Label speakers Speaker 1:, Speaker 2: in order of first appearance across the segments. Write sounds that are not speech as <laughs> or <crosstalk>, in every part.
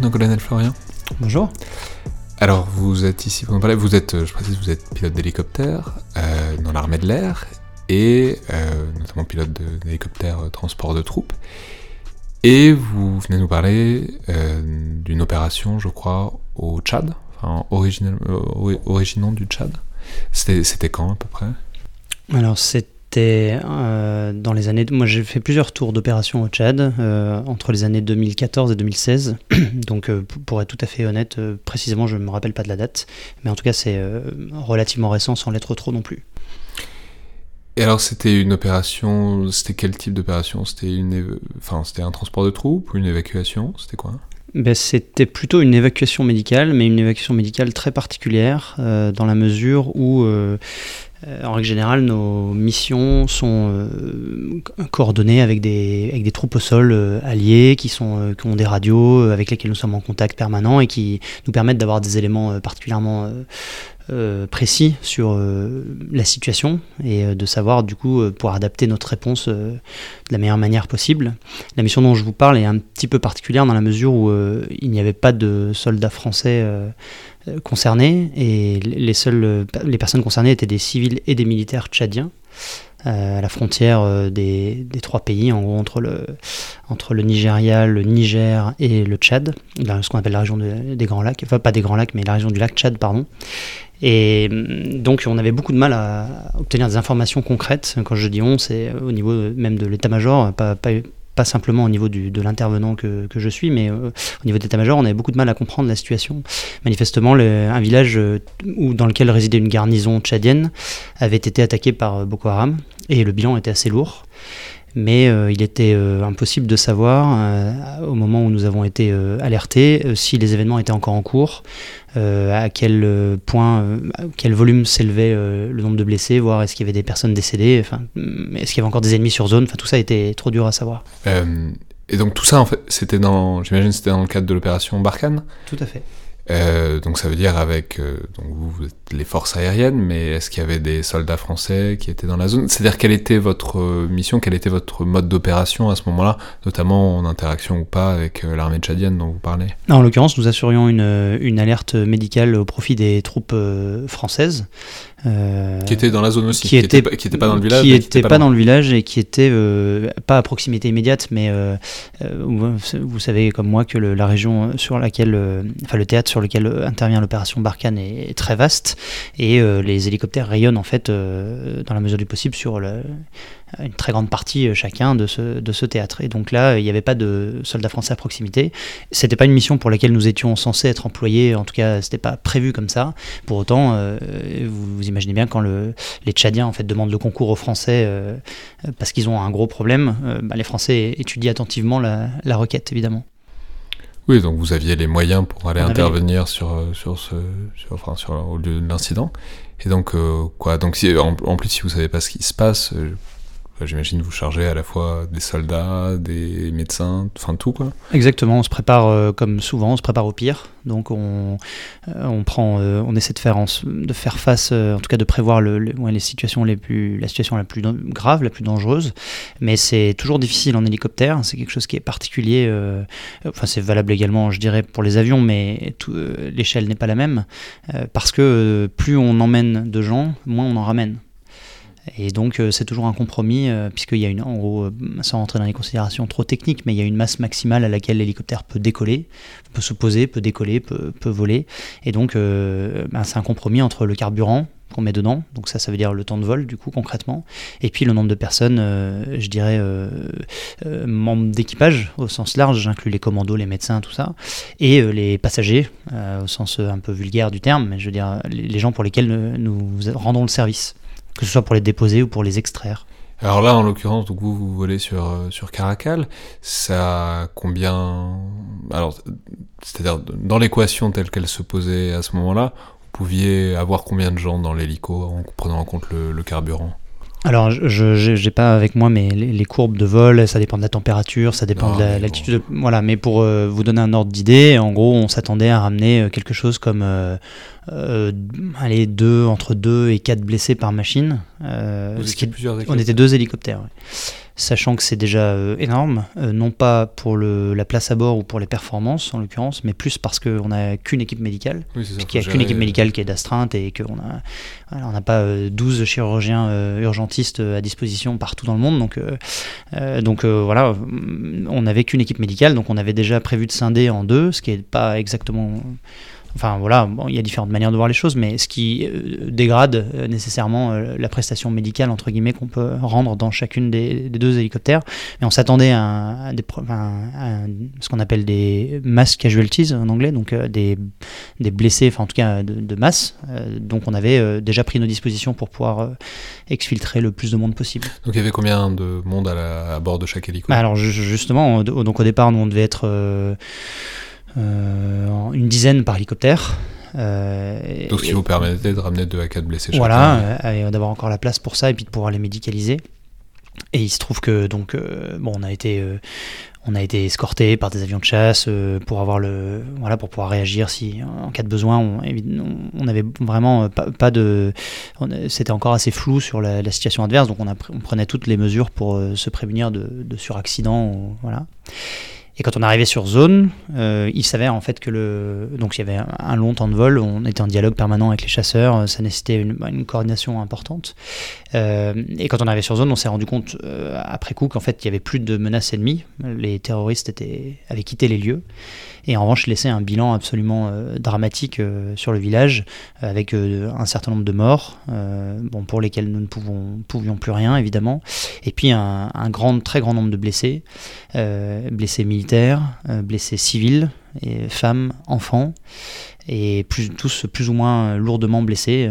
Speaker 1: Bonjour, lieutenant-colonel Florian.
Speaker 2: Bonjour.
Speaker 1: Alors, vous êtes ici pour nous parler, vous êtes, je précise, vous êtes pilote d'hélicoptère euh, dans l'armée de l'air et euh, notamment pilote d'hélicoptère euh, transport de troupes. Et vous venez nous parler d'une opération, je crois, au Tchad, enfin, original, originant du Tchad. C'était quand à peu près?
Speaker 2: Alors, c'est c'était euh, dans les années. Moi, j'ai fait plusieurs tours d'opération au Tchad euh, entre les années 2014 et 2016. <clears throat> Donc, euh, pour être tout à fait honnête, précisément, je ne me rappelle pas de la date. Mais en tout cas, c'est relativement récent sans l'être trop non plus.
Speaker 1: Et alors, c'était une opération. C'était quel type d'opération? C'était une, enfin, c'était un transport de troupes ou une évacuation? C'était quoi?
Speaker 2: Ben, C'était plutôt une évacuation médicale, mais une évacuation médicale très particulière, dans la mesure où euh, en règle générale, nos missions sont euh, coordonnées avec des, avec des troupes au sol euh, alliées qui, sont, qui ont des radios avec lesquelles nous sommes en contact permanent et qui nous permettent d'avoir des éléments particulièrement précis sur la situation et de savoir du coup pouvoir adapter notre réponse de la meilleure manière possible. La mission dont je vous parle est un petit peu particulière dans la mesure où il n'y avait pas de soldats français euh, concernés et les seules les personnes concernées étaient des civils et des militaires tchadiens euh, à la frontière des, des, trois pays, entre le, entre le Nigeria, le Niger et le Tchad, ce qu'on appelle la région des Grands Lacs, enfin pas des Grands Lacs, mais la région du lac Tchad, pardon. Et mm, donc on avait beaucoup de mal à obtenir des informations concrètes. Quand je dis on, c'est au niveau même de l'état-major, pas, pas, pas simplement au niveau de l'intervenant que, je suis, mais euh, au niveau d'état-major, on avait beaucoup de mal à comprendre la situation. Manifestement, un village euh, où, dans lequel résidait une garnison tchadienne avait été attaqué par euh, Boko Haram, et le bilan était assez lourd mais euh, il était euh, impossible de savoir, euh, au moment où nous avons été alertés, si les événements étaient encore en cours, à quel point, à quel volume s'élevait le nombre de blessés, voir est-ce qu'il y avait des personnes décédées, enfin, mm, est-ce qu'il y avait encore des ennemis sur zone, enfin, tout ça était trop dur à savoir.
Speaker 1: et donc tout ça, en fait, c'était dans, j'imagine, c'était dans le cadre de l'opération Barkhane?
Speaker 2: Tout à fait.
Speaker 1: Euh, donc ça veut dire avec euh, donc vous, les forces aériennes, mais est-ce qu'il y avait des soldats français qui étaient dans la zone? C'est-à-dire quelle était votre euh, mission, quel était votre mode d'opération à ce moment-là, notamment en interaction ou pas avec l'armée tchadienne dont vous parlez?
Speaker 2: En l'occurrence, nous assurions une, une, alerte médicale au profit des troupes françaises.
Speaker 1: qui étaient dans la zone aussi, qui n'étaient pas dans le village.
Speaker 2: Qui n'étaient pas, dans le village et qui étaient pas à proximité immédiate, mais vous, vous, savez comme moi que le, la région sur laquelle, enfin le théâtre sur lequel euh, intervient l'opération Barkhane est, très vaste et euh, les hélicoptères rayonnent en fait euh, dans la mesure du possible sur une très grande partie chacun de ce, théâtre. Et donc là, il n'y avait pas de soldats français à proximité. C'était pas une mission pour laquelle nous étions censés être employés, en tout cas, c'était pas prévu comme ça. Pour autant, vous, imaginez bien quand le, les Tchadiens en fait demandent le concours aux Français parce qu'ils ont un gros problème, bah, les Français étudient attentivement la requête évidemment.
Speaker 1: Oui, donc vous aviez les moyens pour aller intervenir sur, euh, sur, ce, sur, enfin, sur, au lieu de l'incident. Et donc, euh, quoi, donc si, en, plus, si vous savez pas ce qui se passe, euh, J'imagine vous chargez à la fois des soldats, des médecins, enfin tout quoi.
Speaker 2: Exactement, on se prépare euh, comme souvent, on se prépare au pire. Donc on, euh, on prend, euh, on essaie de faire, de faire face, en tout cas de prévoir le, les situations les plus, la situation la plus grave, la plus dangereuse. Mais c'est toujours difficile en hélicoptère. C'est quelque chose qui est particulier. enfin c'est valable également, je dirais, pour les avions, mais l'échelle n'est pas la même parce que plus on emmène de gens, moins on en ramène. Et donc euh, c'est toujours un compromis, euh, puisqu'il y a une, en gros, euh, sans rentrer dans les considérations trop techniques, mais il y a une masse maximale à laquelle l'hélicoptère peut décoller, peut se poser, peut décoller, peut, peut voler. Et donc ben, c'est un compromis entre le carburant qu'on met dedans, donc ça ça veut dire le temps de vol du coup concrètement, et puis le nombre de personnes, je dirais membres d'équipage au sens large, j'inclus les commandos, les médecins, tout ça, et les passagers au sens un peu vulgaire du terme, mais je veux dire les gens pour lesquels nous rendons le service que ce soit pour les déposer ou pour les extraire.
Speaker 1: Alors là, en l'occurrence, vous, vous volez sur, euh, sur Caracal, ça combien... Alors, c'est-à-dire, dans l'équation telle qu'elle se posait à ce moment-là, vous pouviez avoir combien de gens dans l'hélico en prenant en compte le carburant?
Speaker 2: Alors, je n'ai pas avec moi mais les, courbes de vol, ça dépend de la température, ça dépend de l'altitude. Voilà, mais pour euh, vous donner un ordre d'idée, en gros, on s'attendait à ramener euh, quelque chose comme euh, allez, deux, entre 2 et 4 blessés par machine.
Speaker 1: Vous
Speaker 2: ce qui,
Speaker 1: plusieurs
Speaker 2: on était deux hélicoptères. sachant que c'est déjà énorme, non pas pour le, la place à bord ou pour les performances en l'occurrence, mais plus parce qu'on n'a qu'une équipe médicale,
Speaker 1: Oui,
Speaker 2: qu'il n'y a qu'une équipe médicale qui est d'astreinte et qu'on a voilà, on n'a pas euh, 12 chirurgiens euh, urgentistes euh, à disposition partout dans le monde donc euh, euh, donc euh, voilà on n'avait qu'une équipe médicale donc on avait déjà prévu de scinder en deux ce qui est pas exactement Enfin voilà, bon, il y a différentes manières de voir les choses, mais ce qui euh, dégrade euh, nécessairement euh, la prestation médicale entre guillemets qu'on peut rendre dans chacune des, des deux hélicoptères. Mais on s'attendait à, à des, pro- enfin, à ce qu'on appelle des mass casualties en anglais, donc des, des blessés, enfin en tout cas de, de masse. Donc on avait déjà pris nos dispositions pour pouvoir exfiltrer le plus de monde possible.
Speaker 1: Donc il y avait combien de monde à, la- bord de chaque hélico
Speaker 2: Bah alors ju- justement, au- donc au départ, nous on devait être une dizaine par hélicoptère. Euh,
Speaker 1: Donc ce qui vous permettait de ramener 2 à 4 blessés
Speaker 2: voilà, euh, d'avoir encore la place pour ça et puis de pouvoir les médicaliser. Et il se trouve que donc euh, bon, on a été euh, on a été escorté par des avions de chasse euh, pour avoir le voilà pour pouvoir réagir si en cas de besoin. On, on- avait vraiment euh, pas, pas de c'était encore assez flou sur la, la situation adverse, donc on, a, pr- on prenait toutes les mesures pour euh, se prémunir de, de suraccident. ou- voilà. Et quand on arrivait sur zone, euh, il s'avère en fait que le donc il y avait un, long temps de vol, on était en dialogue permanent avec les chasseurs, euh, ça nécessitait une, une coordination importante. Euh, et quand on arrivait sur zone, on s'est rendu compte après coup qu'en fait il y avait plus de menaces ennemies, les terroristes avaient quitté les lieux, et en revanche laissé un bilan absolument euh, dramatique euh, sur le village, avec euh, un certain nombre de morts, bon pour lesquels nous ne pouvons, pouvions plus rien évidemment, et puis un, un grand, très grand nombre de blessés, blessés militaires, blessés civils, et femmes, enfants, et plus, tous plus ou moins lourdement blessés.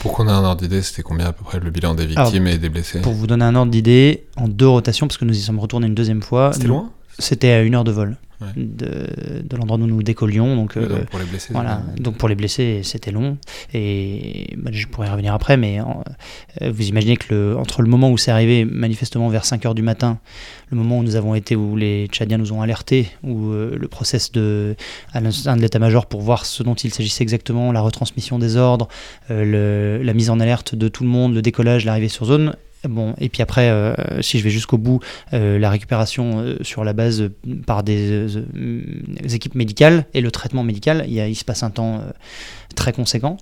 Speaker 1: Pour qu'on ait un ordre d'idée, c'était combien à peu près le bilan des
Speaker 2: Alors,
Speaker 1: victimes et des blessés?
Speaker 2: Pour vous donner un ordre d'idée, en deux rotations, parce que nous y sommes retournés une deuxième fois,
Speaker 1: C'était loin?
Speaker 2: C'était à une heure de vol
Speaker 1: Ouais.
Speaker 2: de, de l'endroit où nous décollions. Donc, euh,
Speaker 1: pour les blessés
Speaker 2: voilà, donc pour les blessés, c'était long. Et bah, je pourrais y revenir après, mais en- euh, vous imaginez que le, entre le moment où c'est arrivé, manifestement vers 5 heures du matin, le moment où nous avons été, où les Tchadiens nous ont alertés, où euh, le process de, à de l'état-major pour voir ce dont il s'agissait exactement, la retransmission des ordres, euh, le- la mise en alerte de tout le monde, le décollage, l'arrivée sur zone. Bon, et puis après, euh, si je vais jusqu'au bout, euh, la récupération euh, sur la base par des, des équipes médicales et le traitement médical, il, se passe un temps très conséquent,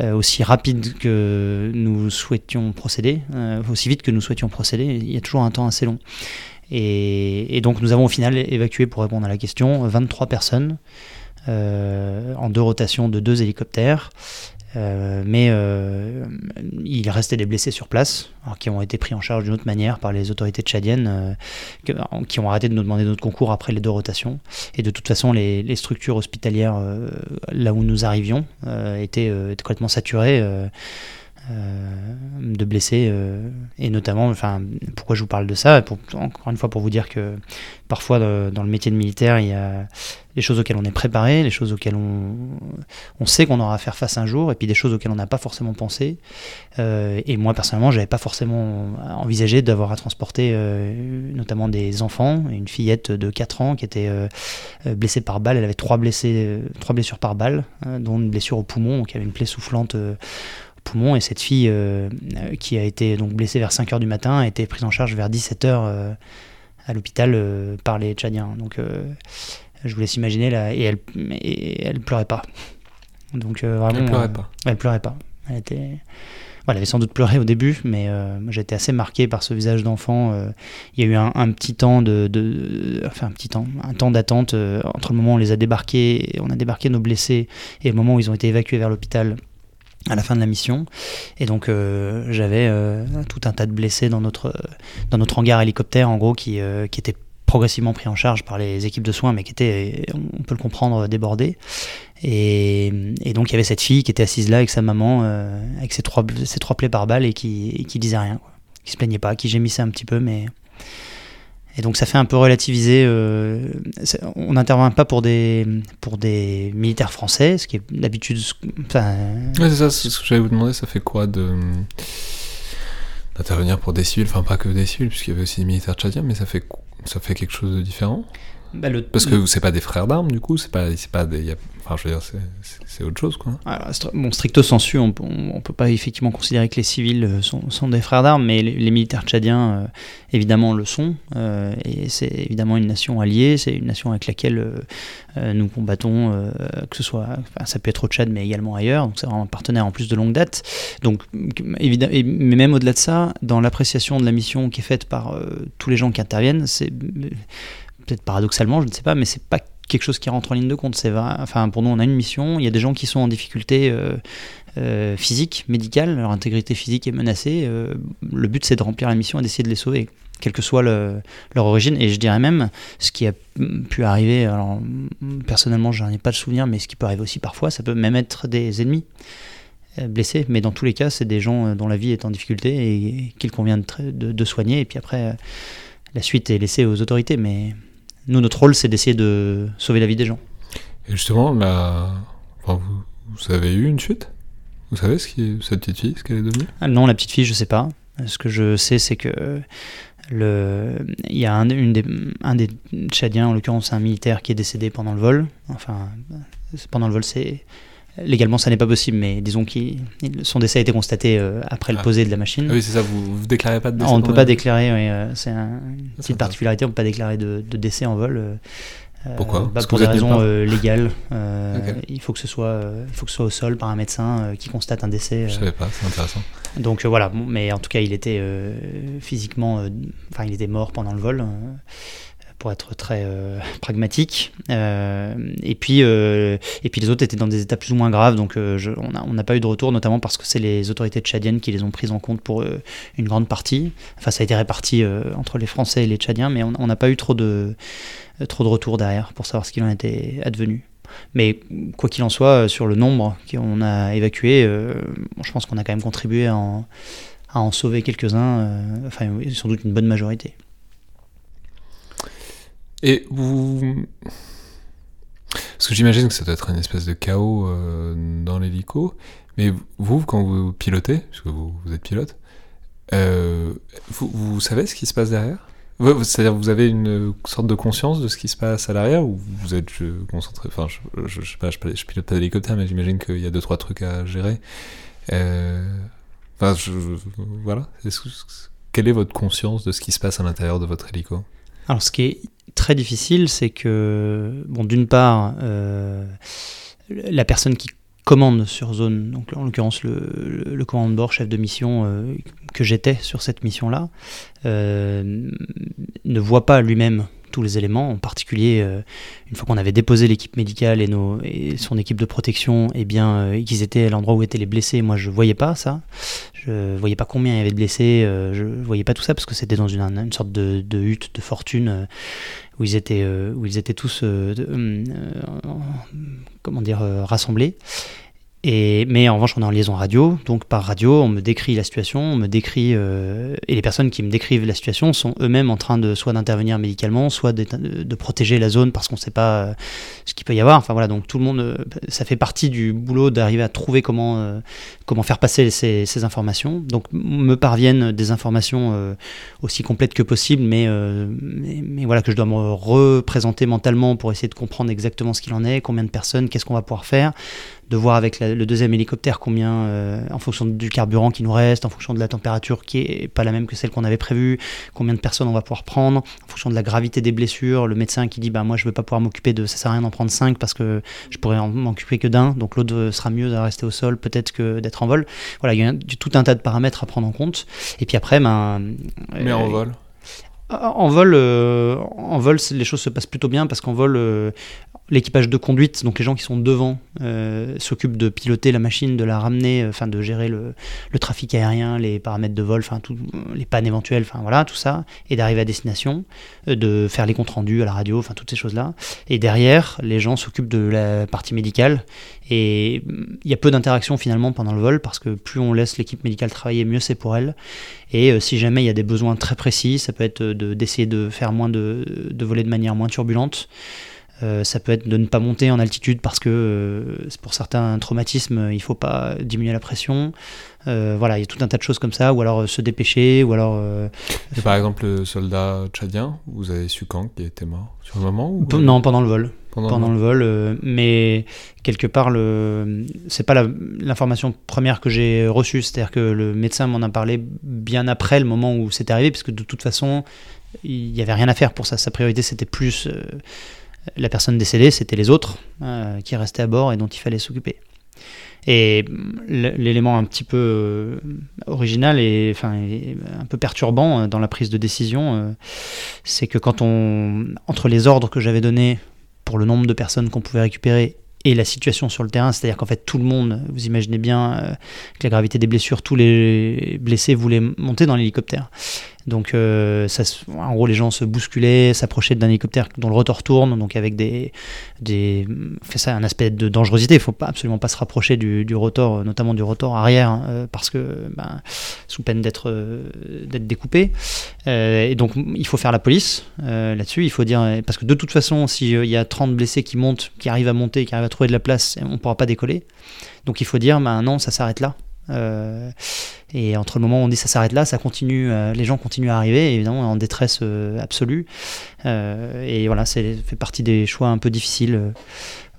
Speaker 2: aussi rapide que nous souhaitions procéder, aussi vite que nous souhaitions procéder, il y a toujours un temps assez long. Et, donc nous avons au final évacué, pour répondre à la question, 23 personnes en deux rotations de deux hélicoptères. Euh, mais euh, il restait des blessés sur place, alors qui ont été pris en charge d'une autre manière par les autorités tchadiennes, euh, qui ont arrêté de nous demander notre concours après les deux rotations. Et de toute façon, les, structures hospitalières euh, là où nous arrivions euh, étaient, étaient complètement saturées. euh, de blessés euh, et notamment enfin pourquoi je vous parle de ça pour, encore une fois pour vous dire que parfois dans, dans le métier de militaire il y a les choses auxquelles on est préparé les choses auxquelles on, on sait qu'on aura à faire face un jour et puis des choses auxquelles on n'a pas forcément pensé. Euh, et moi personnellement j'avais pas forcément envisagé d'avoir à transporter euh, notamment des enfants. Une fillette de 4 ans qui était euh, euh, blessée par balle. Elle avait trois blessés euh, trois blessures par balle euh, dont une blessure au poumon qui avait une plaie soufflante euh, poumon et cette fille euh, qui a été donc blessée vers 5h du matin a été prise en charge vers 17h euh, à l'hôpital euh, par les Tchadiens. Donc je vous laisse imaginer là et elle et elle pleurait pas. Donc vraiment
Speaker 1: Elle pleurait pas.
Speaker 2: elle pleurait pas. Elle était voilà, elle avait sans doute pleuré au début, mais euh, été assez marqué par ce visage d'enfant. euh. il y a eu un, un petit temps de, de- enfin un petit temps, un temps d'attente euh, entre le moment où on les a débarqués, on a débarqué nos blessés, et le moment où ils ont été évacués vers l'hôpital à la fin de la mission. Et donc euh, j'avais euh, tout un tas de blessés dans notre, dans notre hangar hélicoptère, en gros, qui, euh, qui étaient progressivement pris en charge par les équipes de soins, mais qui étaient, on peut le comprendre, débordés. Et, donc il y avait cette fille qui était assise là avec sa maman, euh, avec ses trois, ses trois plaies par balle, et qui, et qui disait rien, quoi. qui se plaignait pas, qui gémissait un petit peu, mais... Et donc ça fait un peu relativiser. euh, on n'intervient pas pour des, pour des militaires français, ce qui est
Speaker 1: Ouais, c'est ça, c'est ce que j'allais vous demander, ça fait quoi de d'intervenir pour des civils, enfin pas que des civils, puisqu'il y avait aussi des militaires tchadiens, mais ça fait ça fait quelque chose de différent?
Speaker 2: Bah, le,
Speaker 1: Parce que c'est pas des frères d'armes, du coup, c'est pas c'est pas des y a- Enfin, je veux dire, c'est autre chose, quoi.
Speaker 2: Alors, bon, stricto sensu, on, on, peut pas effectivement considérer que les civils euh, sont, sont des frères d'armes, mais les, militaires tchadiens, euh, évidemment, le sont. Euh, et c'est évidemment une nation alliée, c'est une nation avec laquelle nous combattons, que ce soit, ça peut être au Tchad, mais également ailleurs. Donc, c'est vraiment un partenaire en plus de longue date. Donc, évidemment, mais même au-delà de ça, dans l'appréciation de la mission qui est faite par tous les gens qui interviennent, c'est peut-être paradoxalement, je ne sais pas, mais c'est pas quelque chose qui rentre en ligne de compte. C'est Enfin, pour nous, on a une mission. Il y a des gens qui sont en difficulté euh, euh, physique, médicale. Leur intégrité physique est menacée. Euh, le but, c'est de remplir la mission et d'essayer de les sauver, quelle que soit leur origine. Et je dirais même, ce qui a pu arriver. Alors, personnellement, j'en ai pas de souvenir, mais ce qui peut arriver aussi parfois, ça peut même être des ennemis blessés. Mais dans tous les cas, c'est des gens dont la vie est en difficulté et qu'il convient de, de, soigner. Et puis après, la suite est laissée aux autorités. Mais nous, notre rôle, c'est d'essayer de sauver la vie des gens.
Speaker 1: Et justement, là, vous, vous, avez eu une chute Vous savez ce qui cette petite fille, ce qu'elle est devenue?
Speaker 2: Ah, Non, la petite fille, je sais pas. Ce que je sais, c'est que le, il y a un, une des, un des Tchadiens, en l'occurrence un militaire, qui est décédé pendant le vol. Enfin, pendant le vol, c'est Légalement, ça n'est pas possible, mais disons que son décès a été constaté euh, après le ah. posé de la machine.
Speaker 1: Ah oui, c'est ça, vous ne déclarez pas de décès
Speaker 2: On ne peut pas déclarer, euh, c'est une petite particularité, on ne peut pas déclarer de, décès en vol.
Speaker 1: Euh, Pourquoi?
Speaker 2: bah, Pour des raisons légales. Il, faut que ce soit, il faut que ce soit au sol par un médecin qui constate un décès.
Speaker 1: Je ne savais pas, c'est intéressant.
Speaker 2: Donc voilà, mais en tout cas, il était physiquement. Enfin, il était mort pendant le vol pour être très euh, <laughs> pragmatique. Euh, et, puis, euh, et puis les autres étaient dans des états plus ou moins graves, donc on n'a pas eu de retour, notamment parce que c'est les autorités tchadiennes qui les ont prises en compte pour une grande partie. Enfin, ça a été réparti entre les Français et les Tchadiens, mais on n'a pas eu trop de, trop de retours derrière pour savoir ce qu'il en était advenu. Mais quoi qu'il en soit, sur le nombre qu'on a évacué, je pense qu'on a quand même contribué à en sauver quelques-uns, enfin sans doute une bonne majorité.
Speaker 1: Et vous. Parce que j'imagine que ça doit être une espèce de chaos euh, dans l'hélico. Mais vous, quand vous pilotez, parce que vous, êtes pilote, euh, vous, savez ce qui se passe derrière? C'est-à-dire vous avez une sorte de conscience de ce qui se passe à l'arrière ou vous êtes concentré Enfin, je, je, sais pas, je, pilote pas d'hélicoptère, mais j'imagine qu'il y a deux trois trucs à gérer. Euh, enfin, voilà. quelle est votre conscience de ce qui se passe à l'intérieur de votre hélico?
Speaker 2: Alors, ce qui est très difficile, c'est que, bon, d'une part, euh, la personne qui commande sur zone, donc en l'occurrence le, le, commandant de bord, chef de mission euh, que j'étais sur cette mission-là, euh, ne voit pas lui-même tous les éléments, en particulier euh, une fois qu'on avait déposé l'équipe médicale et, nos, son équipe de protection, et eh bien euh, qu'ils étaient à l'endroit où étaient les blessés, moi je voyais pas ça, je voyais pas combien il y avait de blessés, euh, je voyais pas tout ça parce que c'était dans une, sorte de, de, hutte de fortune où ils étaient, où ils étaient tous, comment dire, rassemblés mais en revanche, on est en liaison radio, donc par radio, on me décrit la situation, on me décrit, euh, et les personnes qui me décrivent la situation sont eux-mêmes en train de soit d'intervenir médicalement, soit de, protéger la zone parce qu'on ne sait pas euh, ce qu'il peut y avoir. Enfin voilà, donc tout le monde, euh, ça fait partie du boulot d'arriver à trouver comment, faire passer ces, informations. Donc me parviennent des informations aussi complètes que possible, mais, mais, voilà que je dois me représenter mentalement pour essayer de comprendre exactement ce qu'il en est, combien de personnes, qu'est-ce qu'on va pouvoir faire de voir avec le deuxième hélicoptère combien, euh, en fonction du carburant qui nous reste, en fonction de la température qui est pas la même que celle qu'on avait prévue, combien de personnes on va pouvoir prendre, en fonction de la gravité des blessures, le médecin qui dit bah moi je veux pas pouvoir m'occuper de ça sert à rien d'en prendre 5 parce que je pourrais m'occuper que d'un, donc l'autre sera mieux de rester au sol peut-être que d'être en vol. Voilà, il y a tout un tas de paramètres à prendre en compte. Et puis après, ben,
Speaker 1: mais en euh, vol.
Speaker 2: En vol, euh, en vol, les choses se passent plutôt bien parce qu'en vol, L'équipage de conduite, donc les gens qui sont devant, euh, s'occupent de piloter la machine, de la ramener, euh, enfin de gérer le, trafic aérien, les paramètres de vol, enfin les pannes éventuelles, enfin voilà tout ça, et d'arriver à destination, euh, de faire les comptes rendus à la radio, enfin toutes ces choses-là. Et derrière, les gens s'occupent de la partie médicale. Et il y a peu d'interactions finalement pendant le vol parce que plus on laisse l'équipe médicale travailler, mieux c'est pour elle. Et si jamais il y a des besoins très précis, ça peut être d'essayer de, faire moins de, de voler de manière moins turbulente. Ça peut être de ne pas monter en altitude parce que pour certains traumatismes, il ne faut pas diminuer la pression. voilà, il y a tout un tas de choses comme ça, ou alors se dépêcher, ou alors.
Speaker 1: par exemple, le soldat tchadien, vous avez su quand qu'il était mort? Sur le moment ou...
Speaker 2: Non, pendant le vol pendant, le vol, euh, mais quelque part, le, c'est pas l'information première que j'ai reçue, c'est-à-dire que le médecin m'en a parlé bien après le moment où c'était arrivé, puisque de toute façon, il n'y avait rien à faire pour ça. Sa priorité, c'était plus euh, la personne décédée, c'était les autres euh, qui restaient à bord et dont il fallait s'occuper. Et l'élément un petit peu original et enfin un peu perturbant dans la prise de décision, c'est que quand on entre les ordres que j'avais donnés pour le nombre de personnes qu'on pouvait récupérer et la situation sur le terrain, c'est-à-dire qu'en fait tout le monde, vous imaginez bien, euh, avec la gravité des blessures, tous les blessés voulaient monter dans l'hélicoptère. Donc, euh, ça, en gros, les gens se bousculaient, s'approchaient d'un hélicoptère dont le rotor tourne, donc avec des, des fait ça un aspect de dangerosité. Il faut pas absolument pas se rapprocher du, du rotor, notamment du rotor arrière, hein, euh, parce que ben, sous peine d'être euh, d'être découpé. et donc, il faut faire la police là-dessus. Il faut dire parce que de toute façon, s'il y a 30 blessés qui montent, qui arrivent à monter, qui arrivent à trouver de la place, on pourra pas décoller. Donc, il faut dire, ben non, ça s'arrête là. Euh, et entre le moment où on dit ça s'arrête là, ça continue, euh, les gens continuent à arriver, évidemment en détresse euh, absolue. et voilà, c'est fait partie des choix un peu difficiles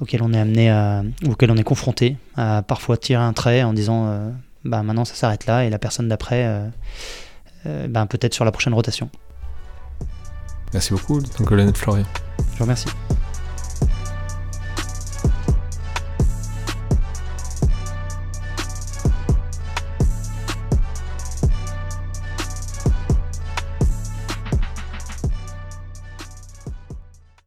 Speaker 2: auxquels on est amené à, auxquels on est confronté à parfois tirer un trait en disant bah maintenant ça s'arrête là et la personne d'après bah, peut-être sur la prochaine rotation.
Speaker 1: Merci beaucoup, colonel Florian.
Speaker 2: Je vous remercie.